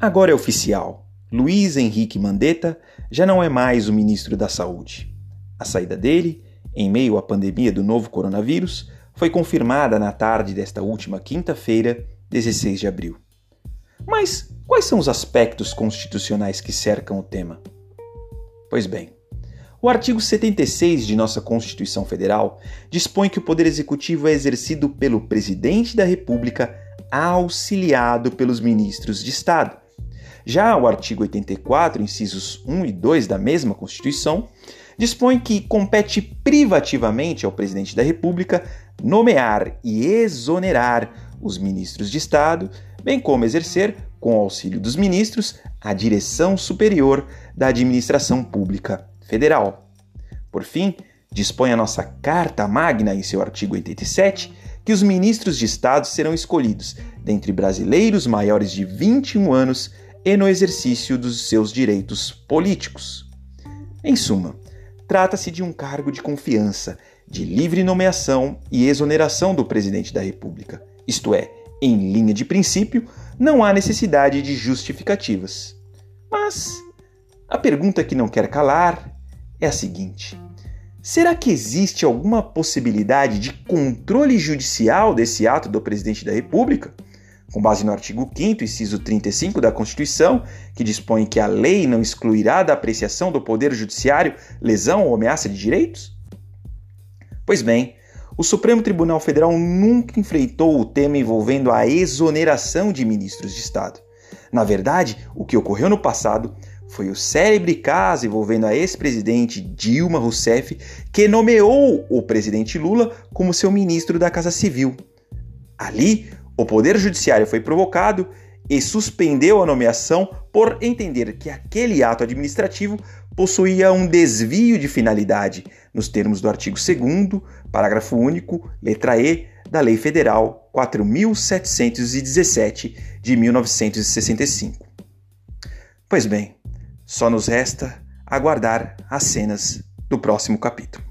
Agora é oficial. Luiz Henrique Mandetta já não é mais o ministro da Saúde. A saída dele, em meio à pandemia do novo coronavírus, foi confirmada na tarde desta última quinta-feira, 16 de abril. Mas quais são os aspectos constitucionais que cercam o tema? Pois bem, o artigo 76 de nossa Constituição Federal dispõe que o Poder Executivo é exercido pelo Presidente da República, auxiliado pelos ministros de Estado. Já o artigo 84, incisos 1 e 2 da mesma Constituição, dispõe que compete privativamente ao Presidente da República nomear e exonerar os ministros de Estado, bem como exercer, com auxílio dos ministros, a direção superior da administração pública federal. Por fim, dispõe a nossa Carta Magna, em seu artigo 87, que os ministros de Estado serão escolhidos dentre brasileiros maiores de 21 anos e no exercício dos seus direitos políticos. Em suma, trata-se de um cargo de confiança, de livre nomeação e exoneração do presidente da República, isto é, em linha de princípio, não há necessidade de justificativas. Mas a pergunta que não quer calar é a seguinte: será que existe alguma possibilidade de controle judicial desse ato do presidente da República? Com base no artigo 5 inciso 35 da Constituição, que dispõe que a lei não excluirá da apreciação do Poder Judiciário lesão ou ameaça de direitos? Pois bem, o Supremo Tribunal Federal nunca enfrentou o tema envolvendo a exoneração de ministros de Estado. Na verdade, o que ocorreu no passado foi o célebre caso envolvendo a ex-presidente Dilma Rousseff, que nomeou o presidente Lula como seu ministro da Casa Civil. Ali, o Poder Judiciário foi provocado e suspendeu a nomeação por entender que aquele ato administrativo possuía um desvio de finalidade, nos termos do artigo 2, parágrafo único, letra E, da Lei Federal 4717 de 1965. Pois bem, só nos resta aguardar as cenas do próximo capítulo.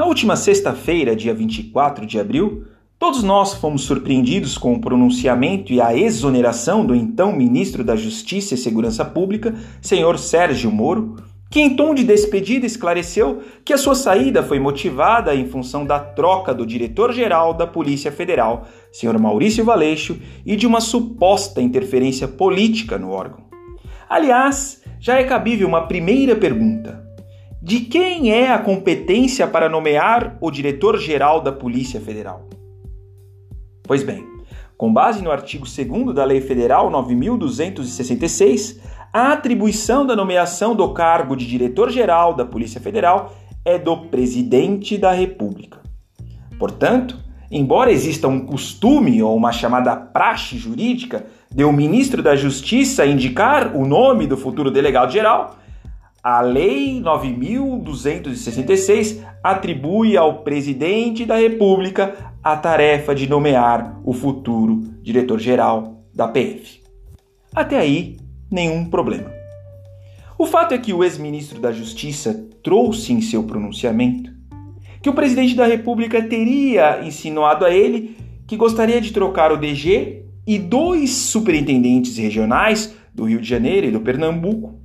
Na última sexta-feira, dia 24 de abril, todos nós fomos surpreendidos com o pronunciamento e a exoneração do então ministro da Justiça e Segurança Pública, senhor Sérgio Moro, que em tom de despedida esclareceu que a sua saída foi motivada em função da troca do diretor-geral da Polícia Federal, senhor Maurício Valeixo, e de uma suposta interferência política no órgão. Aliás, já é cabível uma primeira pergunta. De quem é a competência para nomear o diretor-geral da Polícia Federal? Pois bem, com base no artigo 2 da Lei Federal 9266, a atribuição da nomeação do cargo de diretor-geral da Polícia Federal é do presidente da República. Portanto, embora exista um costume ou uma chamada praxe jurídica de o um ministro da Justiça indicar o nome do futuro delegado geral, a Lei 9266 atribui ao presidente da República a tarefa de nomear o futuro diretor-geral da PF. Até aí, nenhum problema. O fato é que o ex-ministro da Justiça trouxe em seu pronunciamento que o presidente da República teria insinuado a ele que gostaria de trocar o DG e dois superintendentes regionais do Rio de Janeiro e do Pernambuco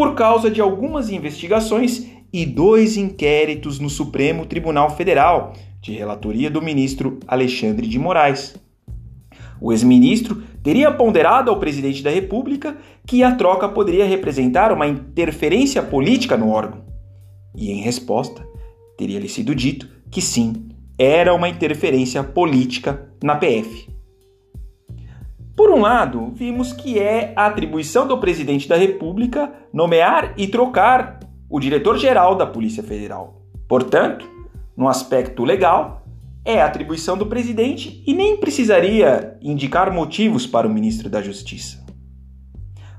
por causa de algumas investigações e dois inquéritos no Supremo Tribunal Federal, de relatoria do ministro Alexandre de Moraes. O ex-ministro teria ponderado ao presidente da República que a troca poderia representar uma interferência política no órgão. E em resposta, teria-lhe sido dito que sim, era uma interferência política na PF. Por um lado, vimos que é a atribuição do presidente da República nomear e trocar o diretor-geral da Polícia Federal. Portanto, no aspecto legal, é atribuição do presidente e nem precisaria indicar motivos para o ministro da Justiça.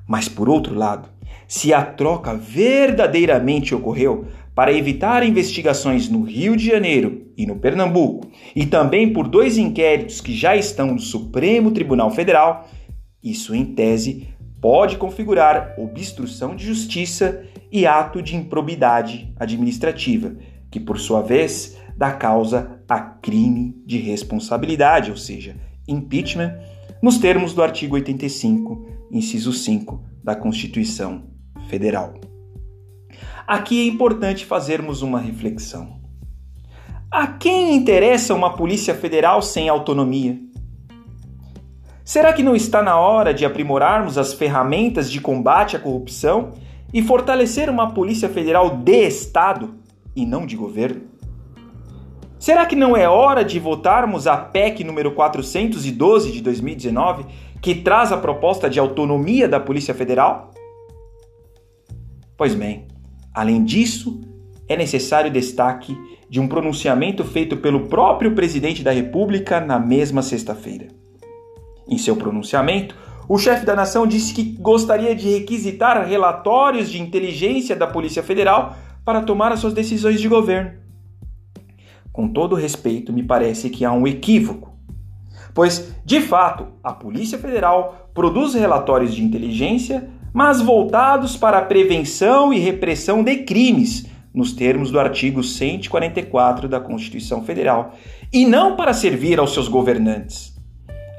Mas por outro lado, se a troca verdadeiramente ocorreu para evitar investigações no Rio de Janeiro e no Pernambuco, e também por dois inquéritos que já estão no Supremo Tribunal Federal, isso em tese pode configurar obstrução de justiça e ato de improbidade administrativa, que por sua vez dá causa a crime de responsabilidade, ou seja, impeachment, nos termos do artigo 85, inciso 5 da Constituição Federal. Aqui é importante fazermos uma reflexão. A quem interessa uma Polícia Federal sem autonomia? Será que não está na hora de aprimorarmos as ferramentas de combate à corrupção e fortalecer uma Polícia Federal de Estado e não de governo? Será que não é hora de votarmos a PEC número 412 de 2019, que traz a proposta de autonomia da Polícia Federal? Pois bem, além disso, é necessário destaque de um pronunciamento feito pelo próprio presidente da República na mesma sexta-feira. Em seu pronunciamento, o chefe da nação disse que gostaria de requisitar relatórios de inteligência da Polícia Federal para tomar as suas decisões de governo. Com todo respeito, me parece que há um equívoco. Pois, de fato, a Polícia Federal produz relatórios de inteligência, mas voltados para a prevenção e repressão de crimes, nos termos do artigo 144 da Constituição Federal, e não para servir aos seus governantes.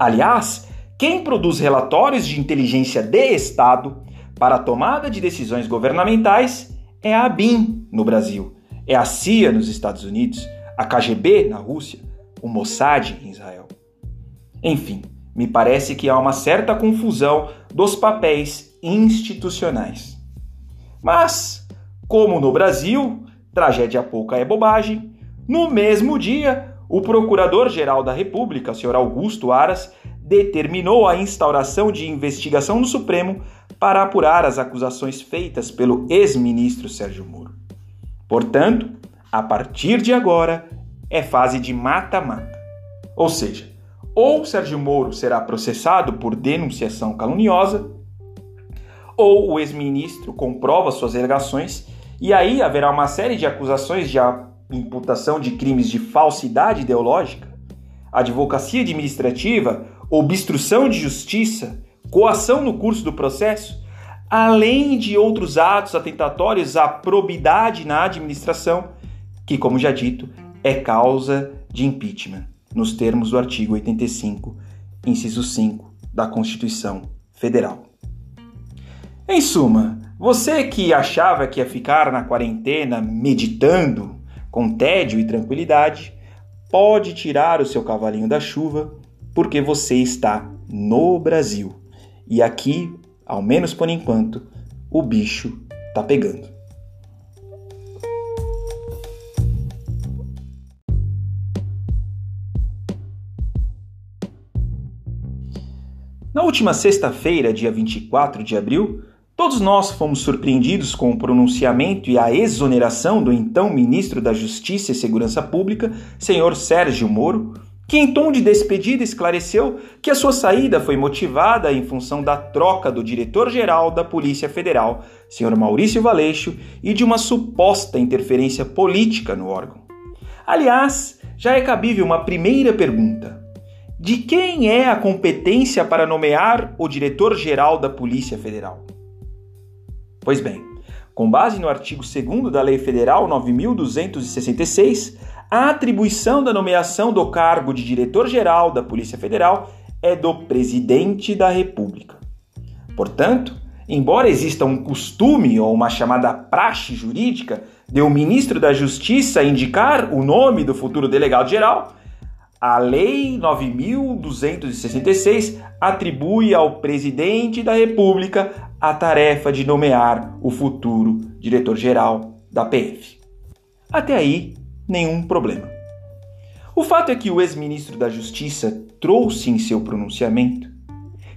Aliás, quem produz relatórios de inteligência de Estado para a tomada de decisões governamentais é a ABIN no Brasil, é a CIA nos Estados Unidos, a KGB na Rússia, o Mossad em Israel. Enfim, me parece que há uma certa confusão dos papéis institucionais. Mas, como no Brasil, tragédia pouca é bobagem, no mesmo dia, o Procurador-Geral da República, Sr. Augusto Aras, determinou a instauração de investigação no Supremo para apurar as acusações feitas pelo ex-ministro Sérgio Moro. Portanto, a partir de agora, é fase de mata-mata. Ou seja, ou Sérgio Moro será processado por denunciação caluniosa, ou o ex-ministro comprova suas alegações e aí haverá uma série de acusações de imputação de crimes de falsidade ideológica, advocacia administrativa obstrução de justiça, coação no curso do processo, além de outros atos atentatórios à probidade na administração, que, como já dito, é causa de impeachment, nos termos do artigo 85, inciso 5 da Constituição Federal. Em suma, você que achava que ia ficar na quarentena meditando com tédio e tranquilidade, pode tirar o seu cavalinho da chuva porque você está no Brasil. E aqui, ao menos por enquanto, o bicho tá pegando. Na última sexta-feira, dia 24 de abril, todos nós fomos surpreendidos com o pronunciamento e a exoneração do então ministro da Justiça e Segurança Pública, senhor Sérgio Moro, que, em tom de despedida, esclareceu que a sua saída foi motivada em função da troca do diretor-geral da Polícia Federal, Sr. Maurício Valeixo, e de uma suposta interferência política no órgão. Aliás, já é cabível uma primeira pergunta: de quem é a competência para nomear o diretor-geral da Polícia Federal? Pois bem, com base no artigo 2 da Lei Federal 9266, a atribuição da nomeação do cargo de diretor-geral da Polícia Federal é do presidente da República. Portanto, embora exista um costume ou uma chamada praxe jurídica de o um ministro da Justiça indicar o nome do futuro delegado-geral, a Lei 9266 atribui ao presidente da República a tarefa de nomear o futuro diretor-geral da PF. Até aí, nenhum problema. O fato é que o ex-ministro da Justiça trouxe em seu pronunciamento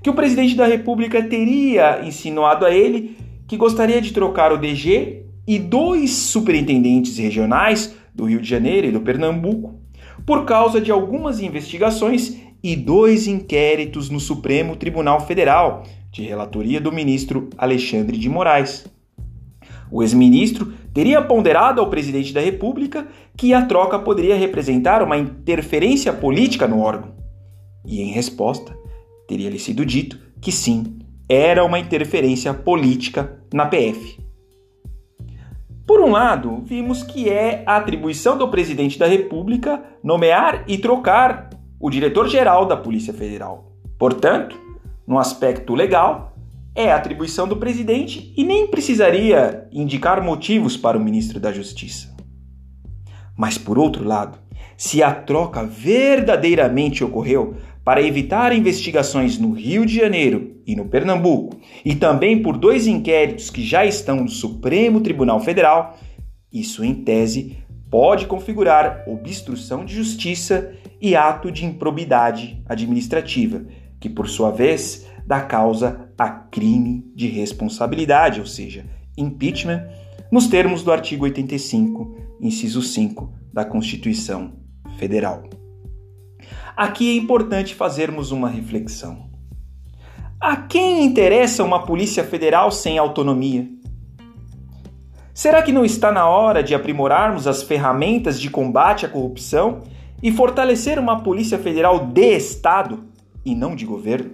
que o presidente da República teria insinuado a ele que gostaria de trocar o DG e dois superintendentes regionais do Rio de Janeiro e do Pernambuco por causa de algumas investigações e dois inquéritos no Supremo Tribunal Federal, de relatoria do ministro Alexandre de Moraes. O ex-ministro teria ponderado ao presidente da República que a troca poderia representar uma interferência política no órgão. E em resposta, teria-lhe sido dito que sim, era uma interferência política na PF. Por um lado, vimos que é a atribuição do presidente da República nomear e trocar o diretor-geral da Polícia Federal. Portanto, no aspecto legal, é atribuição do presidente e nem precisaria indicar motivos para o ministro da Justiça. Mas, por outro lado, se a troca verdadeiramente ocorreu para evitar investigações no Rio de Janeiro e no Pernambuco, e também por dois inquéritos que já estão no Supremo Tribunal Federal, isso, em tese, pode configurar obstrução de justiça e ato de improbidade administrativa, que, por sua vez, dá causa a crime de responsabilidade, ou seja, impeachment, nos termos do artigo 85, inciso 5 da Constituição Federal. Aqui é importante fazermos uma reflexão. A quem interessa uma Polícia Federal sem autonomia? Será que não está na hora de aprimorarmos as ferramentas de combate à corrupção e fortalecer uma Polícia Federal de Estado e não de governo?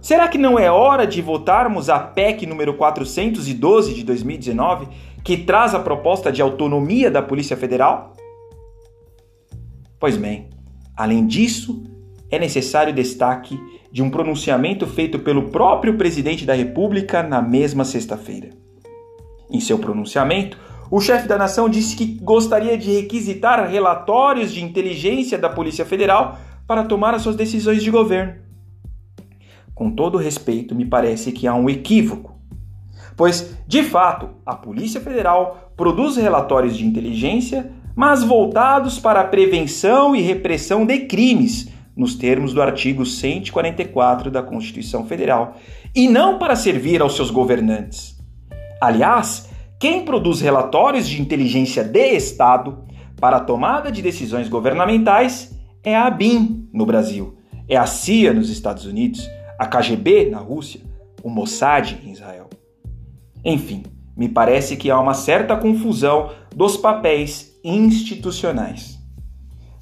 Será que não é hora de votarmos a PEC número 412 de 2019, que traz a proposta de autonomia da Polícia Federal? Pois bem, Além disso, é necessário destaque de um pronunciamento feito pelo próprio presidente da República na mesma sexta-feira. Em seu pronunciamento, o chefe da nação disse que gostaria de requisitar relatórios de inteligência da Polícia Federal para tomar as suas decisões de governo. Com todo respeito, me parece que há um equívoco. Pois, de fato, a Polícia Federal produz relatórios de inteligência mas voltados para a prevenção e repressão de crimes, nos termos do artigo 144 da Constituição Federal, e não para servir aos seus governantes. Aliás, quem produz relatórios de inteligência de Estado para a tomada de decisões governamentais é a ABIN no Brasil, é a CIA nos Estados Unidos, a KGB na Rússia, o Mossad em Israel. Enfim, me parece que há uma certa confusão dos papéis institucionais.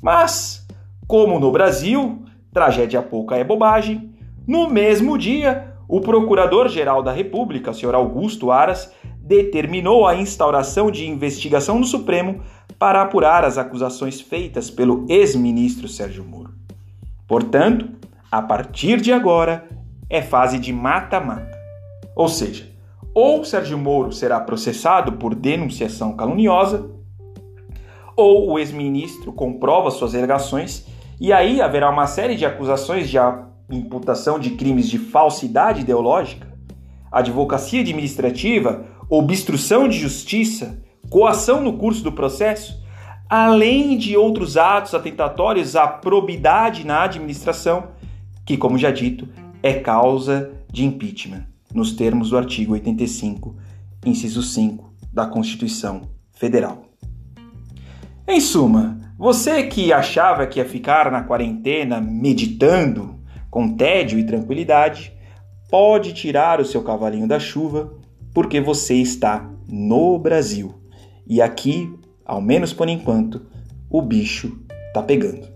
Mas, como no Brasil, tragédia pouca é bobagem, no mesmo dia, o Procurador-Geral da República, Sr. Augusto Aras, determinou a instauração de investigação no Supremo para apurar as acusações feitas pelo ex-ministro Sérgio Moro. Portanto, a partir de agora, é fase de mata-mata. Ou seja, ou Sérgio Moro será processado por denunciação caluniosa, ou o ex-ministro comprova suas alegações, e aí haverá uma série de acusações de imputação de crimes de falsidade ideológica, advocacia administrativa, obstrução de justiça, coação no curso do processo, além de outros atos atentatórios à probidade na administração, que, como já dito, é causa de impeachment, nos termos do artigo 85, inciso 5 da Constituição Federal. Em suma, você que achava que ia ficar na quarentena meditando com tédio e tranquilidade, pode tirar o seu cavalinho da chuva, porque você está no Brasil. E aqui, ao menos por enquanto, o bicho tá pegando.